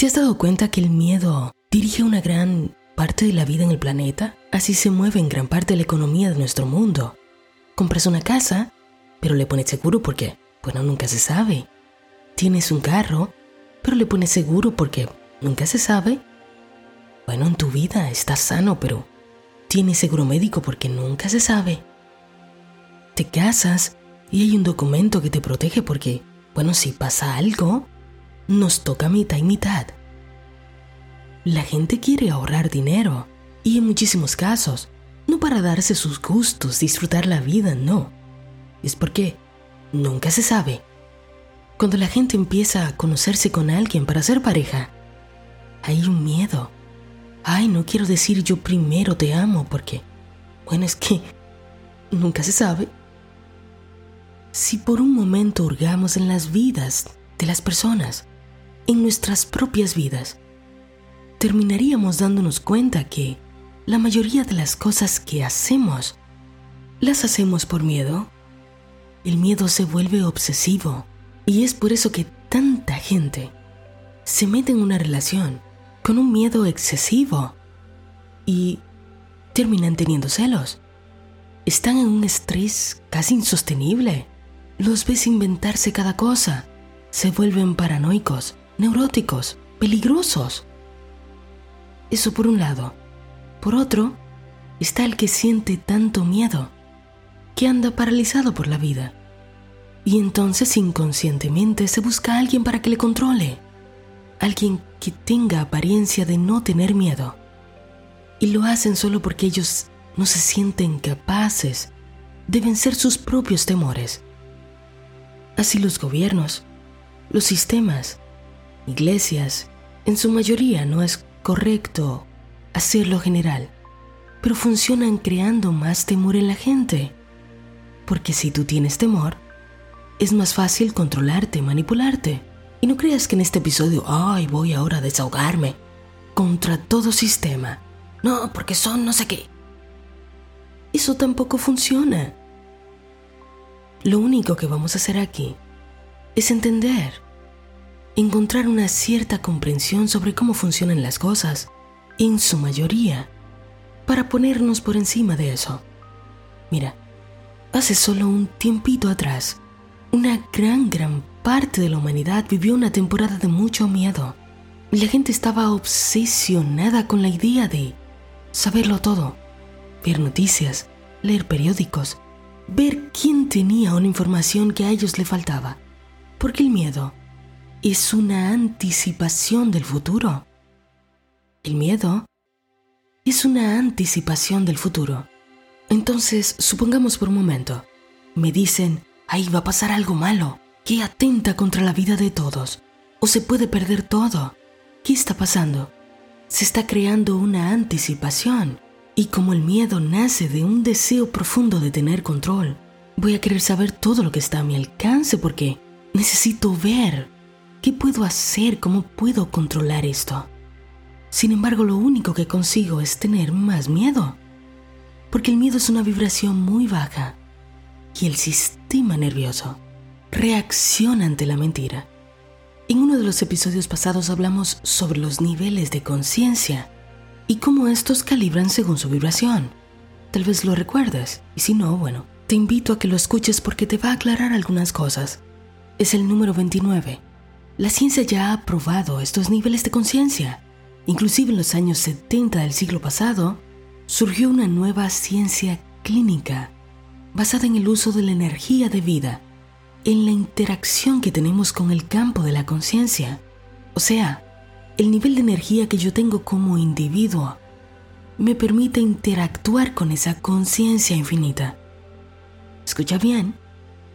¿Te has dado cuenta que el miedo dirige una gran parte de la vida en el planeta? Así se mueve en gran parte la economía de nuestro mundo. Compras una casa, pero le pones seguro porque, bueno, nunca se sabe. Tienes un carro, pero le pones seguro porque nunca se sabe. Bueno, en tu vida estás sano, pero tienes seguro médico porque nunca se sabe. Te casas y hay un documento que te protege porque, bueno, si pasa algo, nos toca mitad y mitad. La gente quiere ahorrar dinero y en muchísimos casos, no para darse sus gustos, disfrutar la vida, no. Es porque nunca se sabe. Cuando la gente empieza a conocerse con alguien para ser pareja, hay un miedo. Ay, no quiero decir yo primero te amo porque, bueno, es que nunca se sabe. Si por un momento hurgamos en las vidas de las personas, en nuestras propias vidas, terminaríamos dándonos cuenta que la mayoría de las cosas que hacemos las hacemos por miedo. El miedo se vuelve obsesivo y es por eso que tanta gente se mete en una relación con un miedo excesivo y terminan teniendo celos. Están en un estrés casi insostenible. Los ves inventarse cada cosa. Se vuelven paranoicos, neuróticos, peligrosos. Eso por un lado. Por otro, está el que siente tanto miedo, que anda paralizado por la vida. Y entonces inconscientemente se busca a alguien para que le controle. Alguien que tenga apariencia de no tener miedo. Y lo hacen solo porque ellos no se sienten capaces de vencer sus propios temores. Así los gobiernos, los sistemas, iglesias, en su mayoría no es correcto hacerlo general, pero funcionan creando más temor en la gente. Porque si tú tienes temor, es más fácil controlarte, manipularte. Y no creas que en este episodio, ay, voy ahora a desahogarme contra todo sistema. No, porque son no sé qué. Eso tampoco funciona. Lo único que vamos a hacer aquí es entender, encontrar una cierta comprensión sobre cómo funcionan las cosas, en su mayoría, para ponernos por encima de eso. Mira, hace solo un tiempito atrás, una gran, gran parte de la humanidad vivió una temporada de mucho miedo. La gente estaba obsesionada con la idea de saberlo todo, ver noticias, leer periódicos, ver quién tenía una información que a ellos le faltaba. Porque el miedo es una anticipación del futuro. El miedo es una anticipación del futuro. Entonces, supongamos por un momento, me dicen, ahí va a pasar algo malo que atenta contra la vida de todos, o se puede perder todo. ¿Qué está pasando? Se está creando una anticipación, y como el miedo nace de un deseo profundo de tener control, voy a querer saber todo lo que está a mi alcance porque necesito ver qué puedo hacer, cómo puedo controlar esto. Sin embargo, lo único que consigo es tener más miedo, porque el miedo es una vibración muy baja y el sistema nervioso reacciona ante la mentira. En uno de los episodios pasados hablamos sobre los niveles de conciencia y cómo estos calibran según su vibración. Tal vez lo recuerdes, y si no, bueno, te invito a que lo escuches porque te va a aclarar algunas cosas. Es el número 29. La ciencia ya ha probado estos niveles de conciencia. Inclusive en los años 70 del siglo pasado, surgió una nueva ciencia clínica basada en el uso de la energía de vida en la interacción que tenemos con el campo de la conciencia. O sea, el nivel de energía que yo tengo como individuo me permite interactuar con esa conciencia infinita. Escucha bien,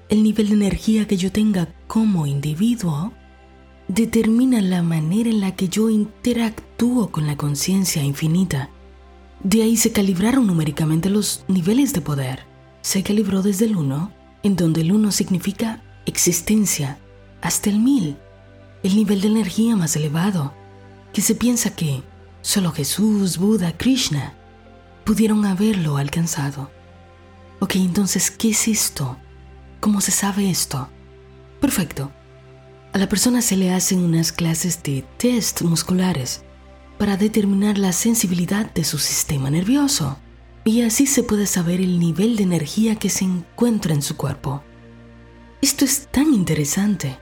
el nivel de energía que yo tenga como individuo determina la manera en la que yo interactúo con la conciencia infinita. De ahí se calibraron numéricamente los niveles de poder. Se calibró desde el 1 en donde el uno significa existencia, hasta el mil, el nivel de energía más elevado, que se piensa que solo Jesús, Buda, Krishna pudieron haberlo alcanzado. Ok, entonces, ¿qué es esto? ¿Cómo se sabe esto? Perfecto. A la persona se le hacen unas clases de test musculares para determinar la sensibilidad de su sistema nervioso y así se puede saber el nivel de energía que se encuentra en su cuerpo. Esto es tan interesante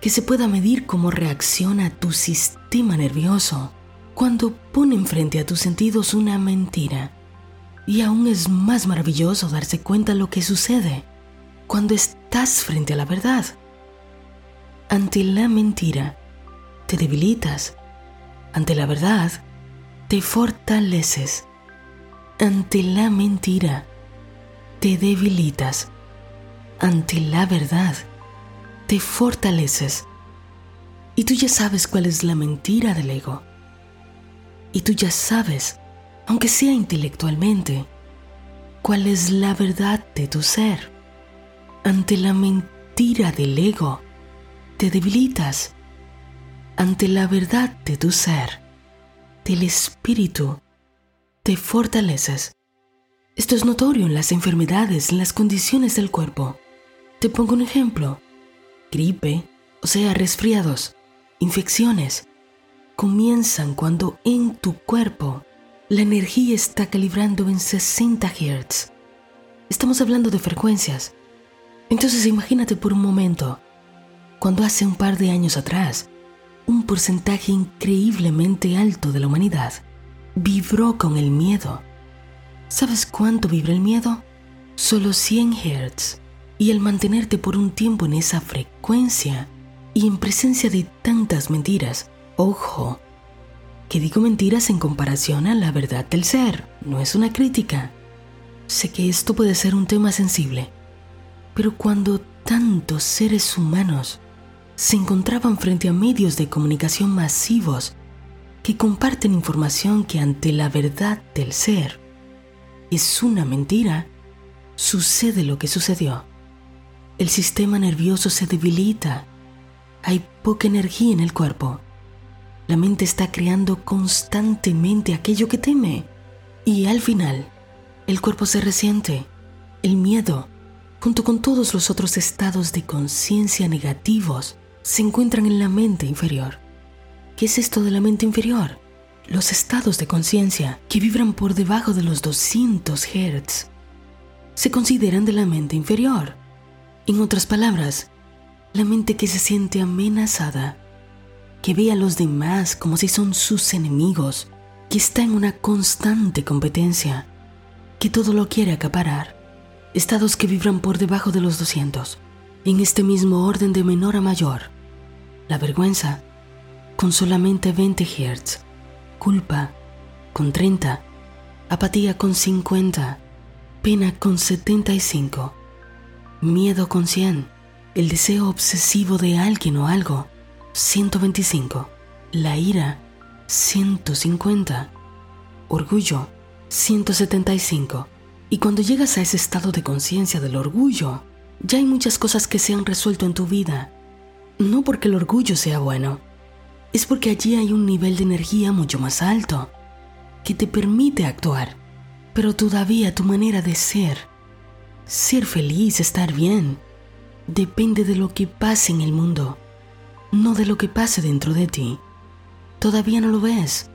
que se pueda medir cómo reacciona tu sistema nervioso cuando pone frente a tus sentidos una mentira. Y aún es más maravilloso darse cuenta lo que sucede cuando estás frente a la verdad. Ante la mentira, te debilitas. Ante la verdad, te fortaleces. Ante la mentira, te debilitas. Ante la verdad, te fortaleces. Y tú ya sabes cuál es la mentira del ego. Y tú ya sabes, aunque sea intelectualmente, cuál es la verdad de tu ser. Ante la mentira del ego, te debilitas. Ante la verdad de tu ser, del espíritu, te fortaleces. Esto es notorio en las enfermedades, en las condiciones del cuerpo. Te pongo un ejemplo. Gripe, o sea, resfriados, infecciones, comienzan cuando en tu cuerpo la energía está calibrando en 60 Hz. Estamos hablando de frecuencias. Entonces imagínate por un momento, cuando hace un par de años atrás, un porcentaje increíblemente alto de la humanidad vibró con el miedo. ¿Sabes cuánto vibra el miedo? Solo 100 Hz. Y al mantenerte por un tiempo en esa frecuencia y en presencia de tantas mentiras, Ojo, que digo mentiras en comparación a la verdad del ser, no es una crítica. Sé que esto puede ser un tema sensible, pero cuando tantos seres humanos se encontraban frente a medios de comunicación masivos que comparten información que ante la verdad del ser es una mentira, sucede lo que sucedió. El sistema nervioso se debilita, hay poca energía en el cuerpo la mente está creando constantemente aquello que teme y al final el cuerpo se resiente. El miedo, junto con todos los otros estados de conciencia negativos, se encuentran en la mente inferior. ¿Qué es esto de la mente inferior? Los estados de conciencia que vibran por debajo de los 200 Hz se consideran de la mente inferior. En otras palabras, la mente que se siente amenazada que ve a los demás como si son sus enemigos, que está en una constante competencia, que todo lo quiere acaparar, estados que vibran por debajo de los 200, en este mismo orden de menor a mayor. La vergüenza, con solamente 20 Hz, culpa, con 30, apatía con 50, pena con 75, miedo con 100, el deseo obsesivo de alguien o algo, 125. La ira, 150. Orgullo, 175. Y cuando llegas a ese estado de conciencia del orgullo, ya hay muchas cosas que se han resuelto en tu vida. No porque el orgullo sea bueno, es porque allí hay un nivel de energía mucho más alto que te permite actuar. Pero todavía tu manera de ser, ser feliz, estar bien, depende de lo que pase en el mundo no de lo que pase dentro de ti. Todavía no lo ves.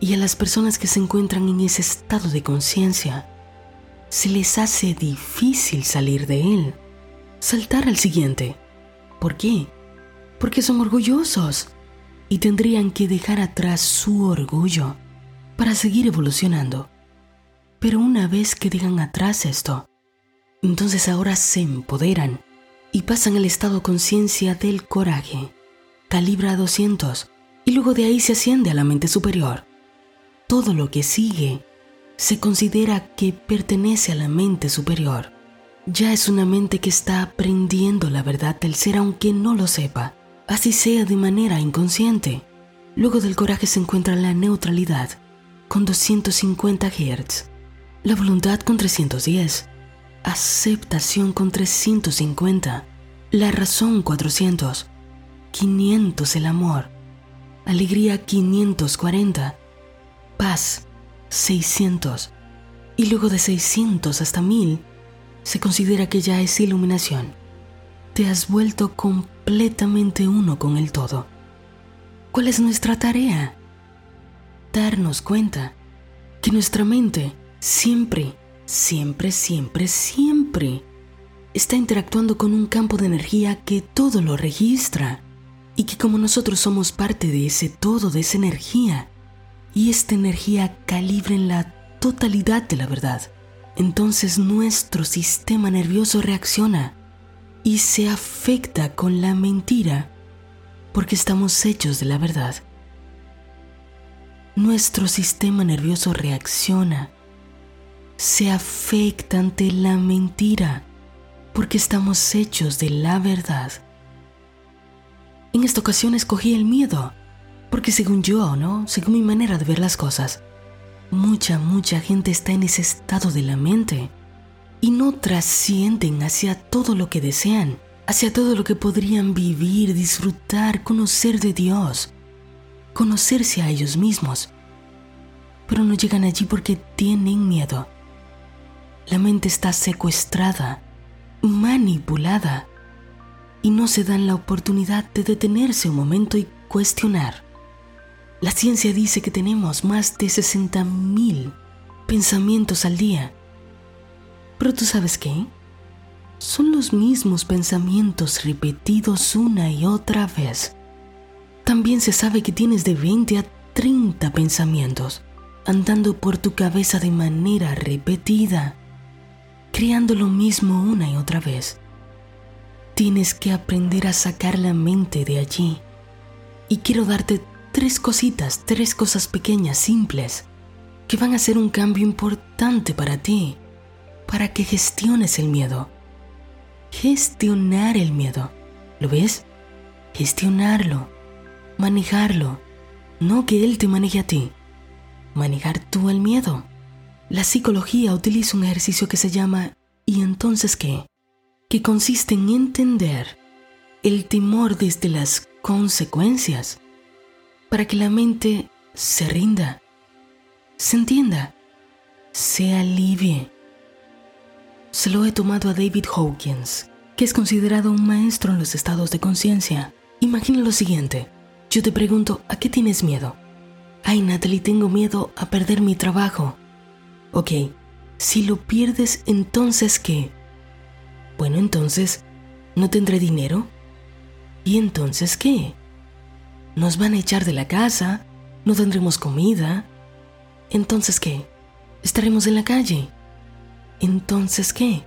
Y a las personas que se encuentran en ese estado de conciencia, se les hace difícil salir de él, saltar al siguiente. ¿Por qué? Porque son orgullosos y tendrían que dejar atrás su orgullo para seguir evolucionando. Pero una vez que dejan atrás esto, entonces ahora se empoderan y pasan al estado conciencia del coraje calibra 200 y luego de ahí se asciende a la mente superior. Todo lo que sigue se considera que pertenece a la mente superior. Ya es una mente que está aprendiendo la verdad del ser aunque no lo sepa, así sea de manera inconsciente. Luego del coraje se encuentra la neutralidad con 250 Hz, la voluntad con 310, aceptación con 350, la razón 400, 500 el amor, alegría 540, paz 600 y luego de 600 hasta 1000 se considera que ya es iluminación. Te has vuelto completamente uno con el todo. ¿Cuál es nuestra tarea? Darnos cuenta que nuestra mente siempre, siempre, siempre, siempre está interactuando con un campo de energía que todo lo registra y que como nosotros somos parte de ese todo, de esa energía, y esta energía calibra en la totalidad de la verdad, entonces nuestro sistema nervioso reacciona y se afecta con la mentira porque estamos hechos de la verdad. Nuestro sistema nervioso reacciona, se afecta ante la mentira porque estamos hechos de la verdad. En esta ocasión escogí el miedo, porque según yo, ¿no? Según mi manera de ver las cosas, mucha, mucha gente está en ese estado de la mente y no trascienden hacia todo lo que desean, hacia todo lo que podrían vivir, disfrutar, conocer de Dios, conocerse a ellos mismos. Pero no llegan allí porque tienen miedo. La mente está secuestrada, manipulada y no se dan la oportunidad de detenerse un momento y cuestionar. La ciencia dice que tenemos más de 60.000 pensamientos al día. Pero tú sabes qué? Son los mismos pensamientos repetidos una y otra vez. También se sabe que tienes de 20 a 30 pensamientos andando por tu cabeza de manera repetida, creando lo mismo una y otra vez. Tienes que aprender a sacar la mente de allí. Y quiero darte tres cositas, tres cosas pequeñas, simples, que van a ser un cambio importante para ti, para que gestiones el miedo. Gestionar el miedo. ¿Lo ves? Gestionarlo, manejarlo, no que él te maneje a ti. Manejar tú el miedo. La psicología utiliza un ejercicio que se llama ¿y entonces qué? que consiste en entender el temor desde las consecuencias para que la mente se rinda, se entienda, se alivie. Se lo he tomado a David Hawkins, que es considerado un maestro en los estados de conciencia. Imagina lo siguiente, yo te pregunto, ¿a qué tienes miedo? Ay, Natalie, tengo miedo a perder mi trabajo. Ok, si lo pierdes, entonces ¿qué? Bueno, entonces, ¿no tendré dinero? ¿Y entonces qué? Nos van a echar de la casa, no tendremos comida. Entonces qué? Estaremos en la calle. Entonces qué?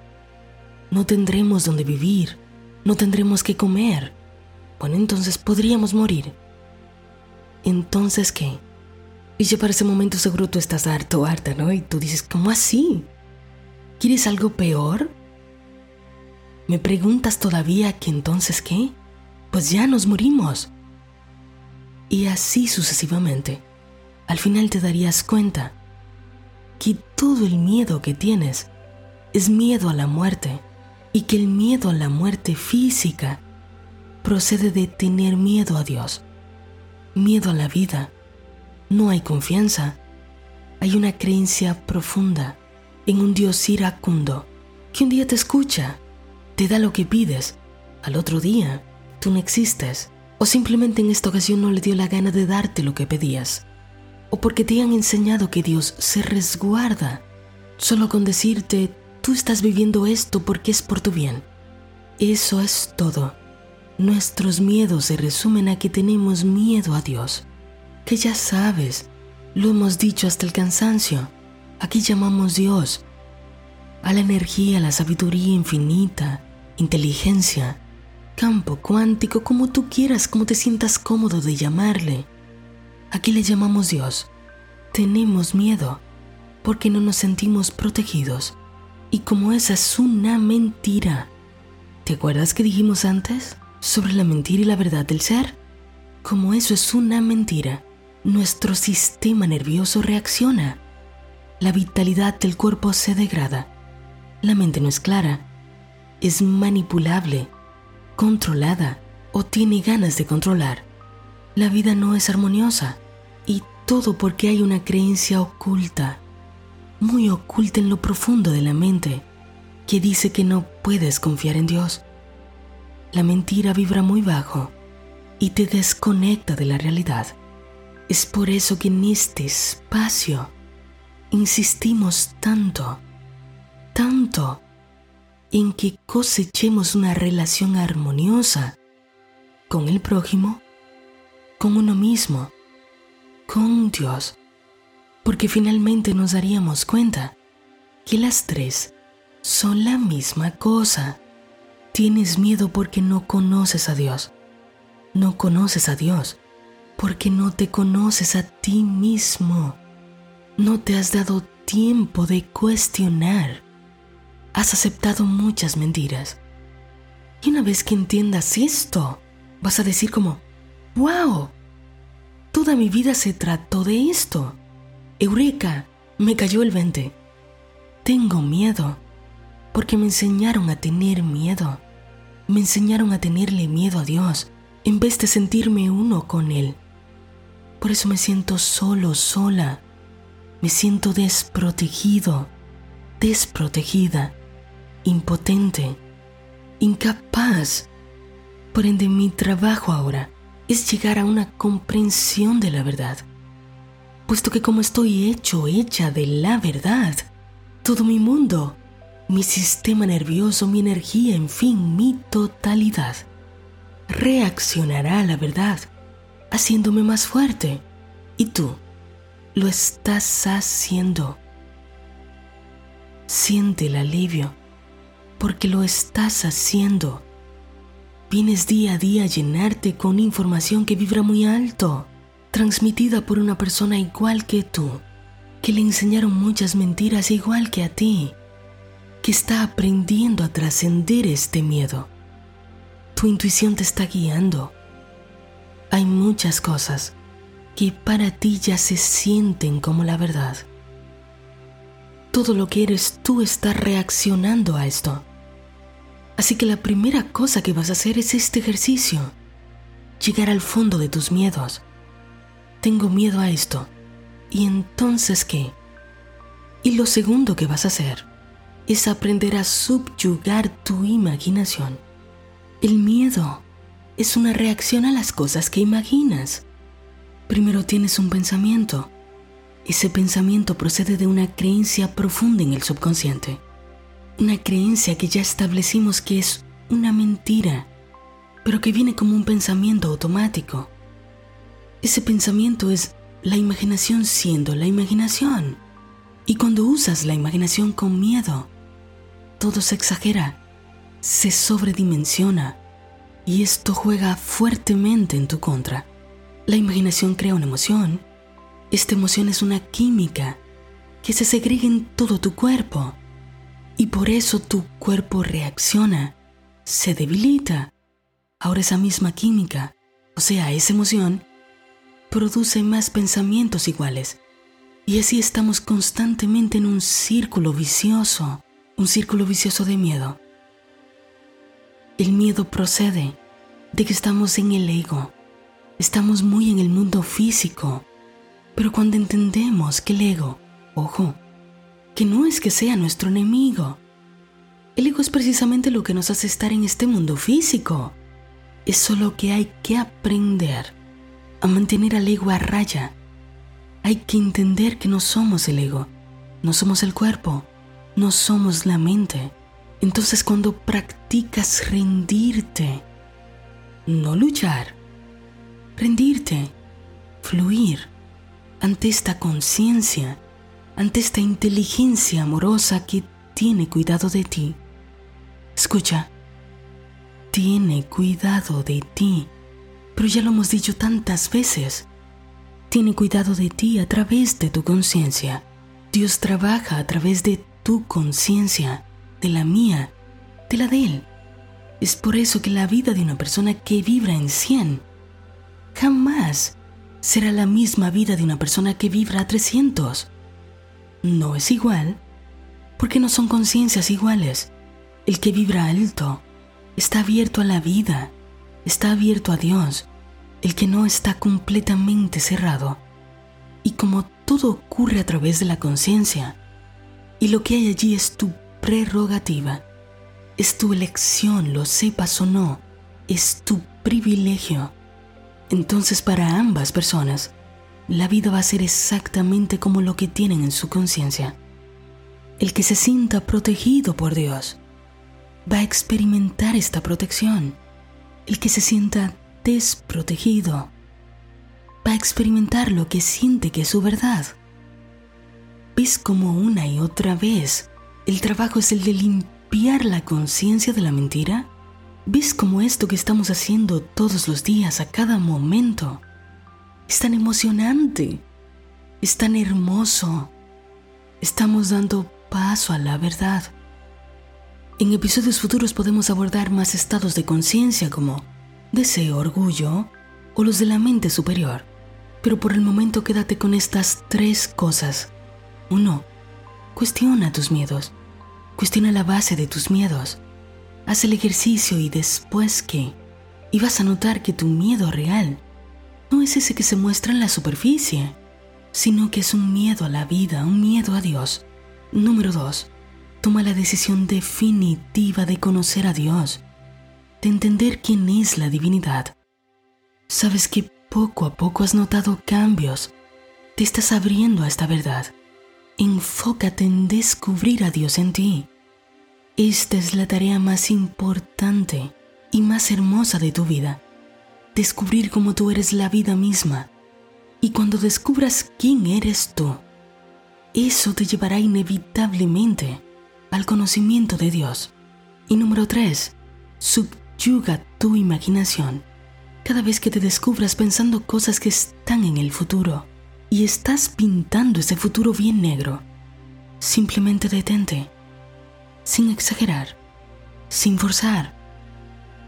No tendremos donde vivir, no tendremos que comer. Bueno, entonces podríamos morir. Entonces qué? Y ya para ese momento seguro tú estás harto, harta, ¿no? Y tú dices, ¿cómo así? ¿Quieres algo peor? ¿Me preguntas todavía que entonces qué? Pues ya nos morimos. Y así sucesivamente. Al final te darías cuenta que todo el miedo que tienes es miedo a la muerte y que el miedo a la muerte física procede de tener miedo a Dios, miedo a la vida. No hay confianza, hay una creencia profunda en un Dios iracundo que un día te escucha te da lo que pides, al otro día tú no existes, o simplemente en esta ocasión no le dio la gana de darte lo que pedías, o porque te han enseñado que Dios se resguarda solo con decirte, tú estás viviendo esto porque es por tu bien. Eso es todo. Nuestros miedos se resumen a que tenemos miedo a Dios, que ya sabes, lo hemos dicho hasta el cansancio, aquí llamamos Dios, a la energía, a la sabiduría infinita, inteligencia, campo cuántico, como tú quieras, como te sientas cómodo de llamarle. Aquí le llamamos Dios. Tenemos miedo porque no nos sentimos protegidos. Y como esa es una mentira, ¿te acuerdas que dijimos antes sobre la mentira y la verdad del ser? Como eso es una mentira, nuestro sistema nervioso reacciona. La vitalidad del cuerpo se degrada. La mente no es clara es manipulable, controlada o tiene ganas de controlar. La vida no es armoniosa y todo porque hay una creencia oculta, muy oculta en lo profundo de la mente, que dice que no puedes confiar en Dios. la mentira vibra muy bajo y te desconecta de la realidad. Es por eso que en este espacio insistimos tanto, tanto en que cosechemos una relación armoniosa con el prójimo, con uno mismo, con Dios, porque finalmente nos daríamos cuenta que las tres son la misma cosa. Tienes miedo porque no conoces a Dios. No conoces a Dios porque no te conoces a ti mismo. No te has dado tiempo de cuestionar. Has aceptado muchas mentiras. Y una vez que entiendas esto, vas a decir como, wow, toda mi vida se trató de esto. Eureka, me cayó el 20. Tengo miedo porque me enseñaron a tener miedo. Me enseñaron a tenerle miedo a Dios en vez de sentirme uno con Él. Por eso me siento solo, sola. Me siento desprotegido, desprotegida, impotente, incapaz. Por ende, mi trabajo ahora es llegar a una comprensión de la verdad. Puesto que como estoy hecho, hecha de la verdad, todo mi mundo mi sistema nervioso, mi energía, en fin, mi totalidad, reaccionará a la verdad, haciéndome más fuerte. Y tú lo estás haciendo. Siente el alivio, porque lo estás haciendo. Vienes día a día a llenarte con información que vibra muy alto, transmitida por una persona igual que tú, que le enseñaron muchas mentiras igual que a ti que está aprendiendo a trascender este miedo. Tu intuición te está guiando. Hay muchas cosas que para ti ya se sienten como la verdad. Todo lo que eres tú está reaccionando a esto. Así que la primera cosa que vas a hacer es este ejercicio. Llegar al fondo de tus miedos. Tengo miedo a esto. ¿Y entonces qué? Y lo segundo que vas a hacer es aprender a subyugar tu imaginación. El miedo es una reacción a las cosas que imaginas. Primero tienes un pensamiento. Ese pensamiento procede de una creencia profunda en el subconsciente. Una creencia que ya establecimos que es una mentira, pero que viene como un pensamiento automático. Ese pensamiento es la imaginación siendo la imaginación. Y cuando usas la imaginación con miedo, todo se exagera, se sobredimensiona y esto juega fuertemente en tu contra. La imaginación crea una emoción. Esta emoción es una química que se segrega en todo tu cuerpo y por eso tu cuerpo reacciona, se debilita. Ahora esa misma química, o sea, esa emoción, produce más pensamientos iguales. Y así estamos constantemente en un círculo vicioso un círculo vicioso de miedo. El miedo procede de que estamos en el ego, estamos muy en el mundo físico, pero cuando entendemos que el ego, ojo, que no es que sea nuestro enemigo, el ego es precisamente lo que nos hace estar en este mundo físico. Es solo que hay que aprender a mantener al ego a raya. Hay que entender que no somos el ego, no somos el cuerpo, no somos la mente. Entonces cuando practicas rendirte, no luchar, rendirte, fluir ante esta conciencia, ante esta inteligencia amorosa que tiene cuidado de ti. Escucha, tiene cuidado de ti, pero ya lo hemos dicho tantas veces. Tiene cuidado de ti a través de tu conciencia. Dios trabaja a través de tu conciencia, de la mía, de la de él. Es por eso que la vida de una persona que vibra en 100 jamás será la misma vida de una persona que vibra a 300. No es igual, porque no son conciencias iguales. El que vibra alto está abierto a la vida, está abierto a Dios. El que no está completamente cerrado. Y como todo ocurre a través de la conciencia, y lo que hay allí es tu prerrogativa, es tu elección, lo sepas o no, es tu privilegio, entonces para ambas personas, la vida va a ser exactamente como lo que tienen en su conciencia. El que se sienta protegido por Dios va a experimentar esta protección. El que se sienta desprotegido va a experimentar lo que siente que es su verdad. ¿Ves como una y otra vez el trabajo es el de limpiar la conciencia de la mentira? ¿Ves como esto que estamos haciendo todos los días, a cada momento, es tan emocionante, es tan hermoso. Estamos dando paso a la verdad. En episodios futuros podemos abordar más estados de conciencia como deseo, orgullo o los de la mente superior. Pero por el momento quédate con estas tres cosas. Uno, cuestiona tus miedos. Cuestiona la base de tus miedos. Haz el ejercicio y después qué. Y vas a notar que tu miedo real no es ese que se muestra en la superficie, sino que es un miedo a la vida, un miedo a Dios. Número 2. Toma la decisión definitiva de conocer a Dios, de entender quién es la divinidad. Sabes que poco a poco has notado cambios, te estás abriendo a esta verdad. Enfócate en descubrir a Dios en ti. Esta es la tarea más importante y más hermosa de tu vida descubrir cómo tú eres la vida misma. Y cuando descubras quién eres tú, eso te llevará inevitablemente al conocimiento de Dios. Y número 3. Subyuga tu imaginación. Cada vez que te descubras pensando cosas que están en el futuro y estás pintando ese futuro bien negro, simplemente detente, sin exagerar, sin forzar,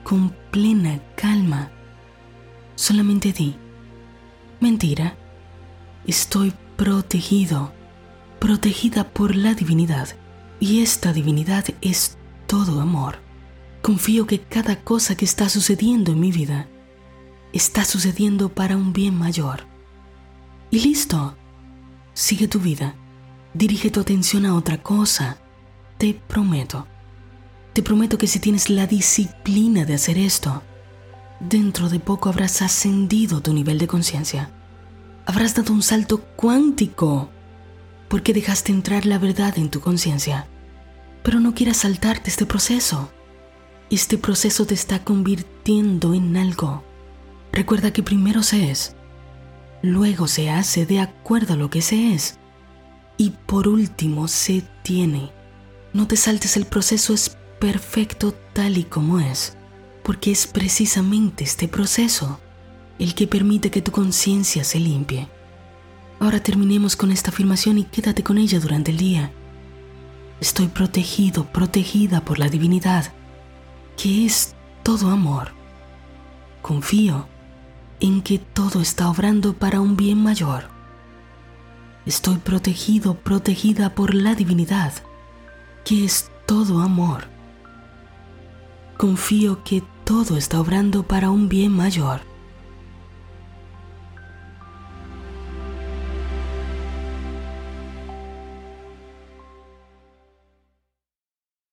con plena calma Solamente di, mentira, estoy protegido, protegida por la divinidad, y esta divinidad es todo amor. Confío que cada cosa que está sucediendo en mi vida está sucediendo para un bien mayor. Y listo, sigue tu vida, dirige tu atención a otra cosa, te prometo. Te prometo que si tienes la disciplina de hacer esto, dentro de poco habrás ascendido tu nivel de conciencia. Habrás dado un salto cuántico porque dejaste entrar la verdad en tu conciencia. Pero no quieras saltarte este proceso. Este proceso te está convirtiendo en algo. Recuerda que primero se es, luego se hace de acuerdo a lo que se es y por último se tiene. No te saltes el proceso, es perfecto tal y como es porque es precisamente este proceso el que permite que tu conciencia se limpie. Ahora terminemos con esta afirmación y quédate con ella durante el día. Estoy protegido, protegida por la divinidad, que es todo amor. Confío en que todo está obrando para un bien mayor. Estoy protegido, protegida por la divinidad, que es todo amor confío que todo está obrando para un bien mayor.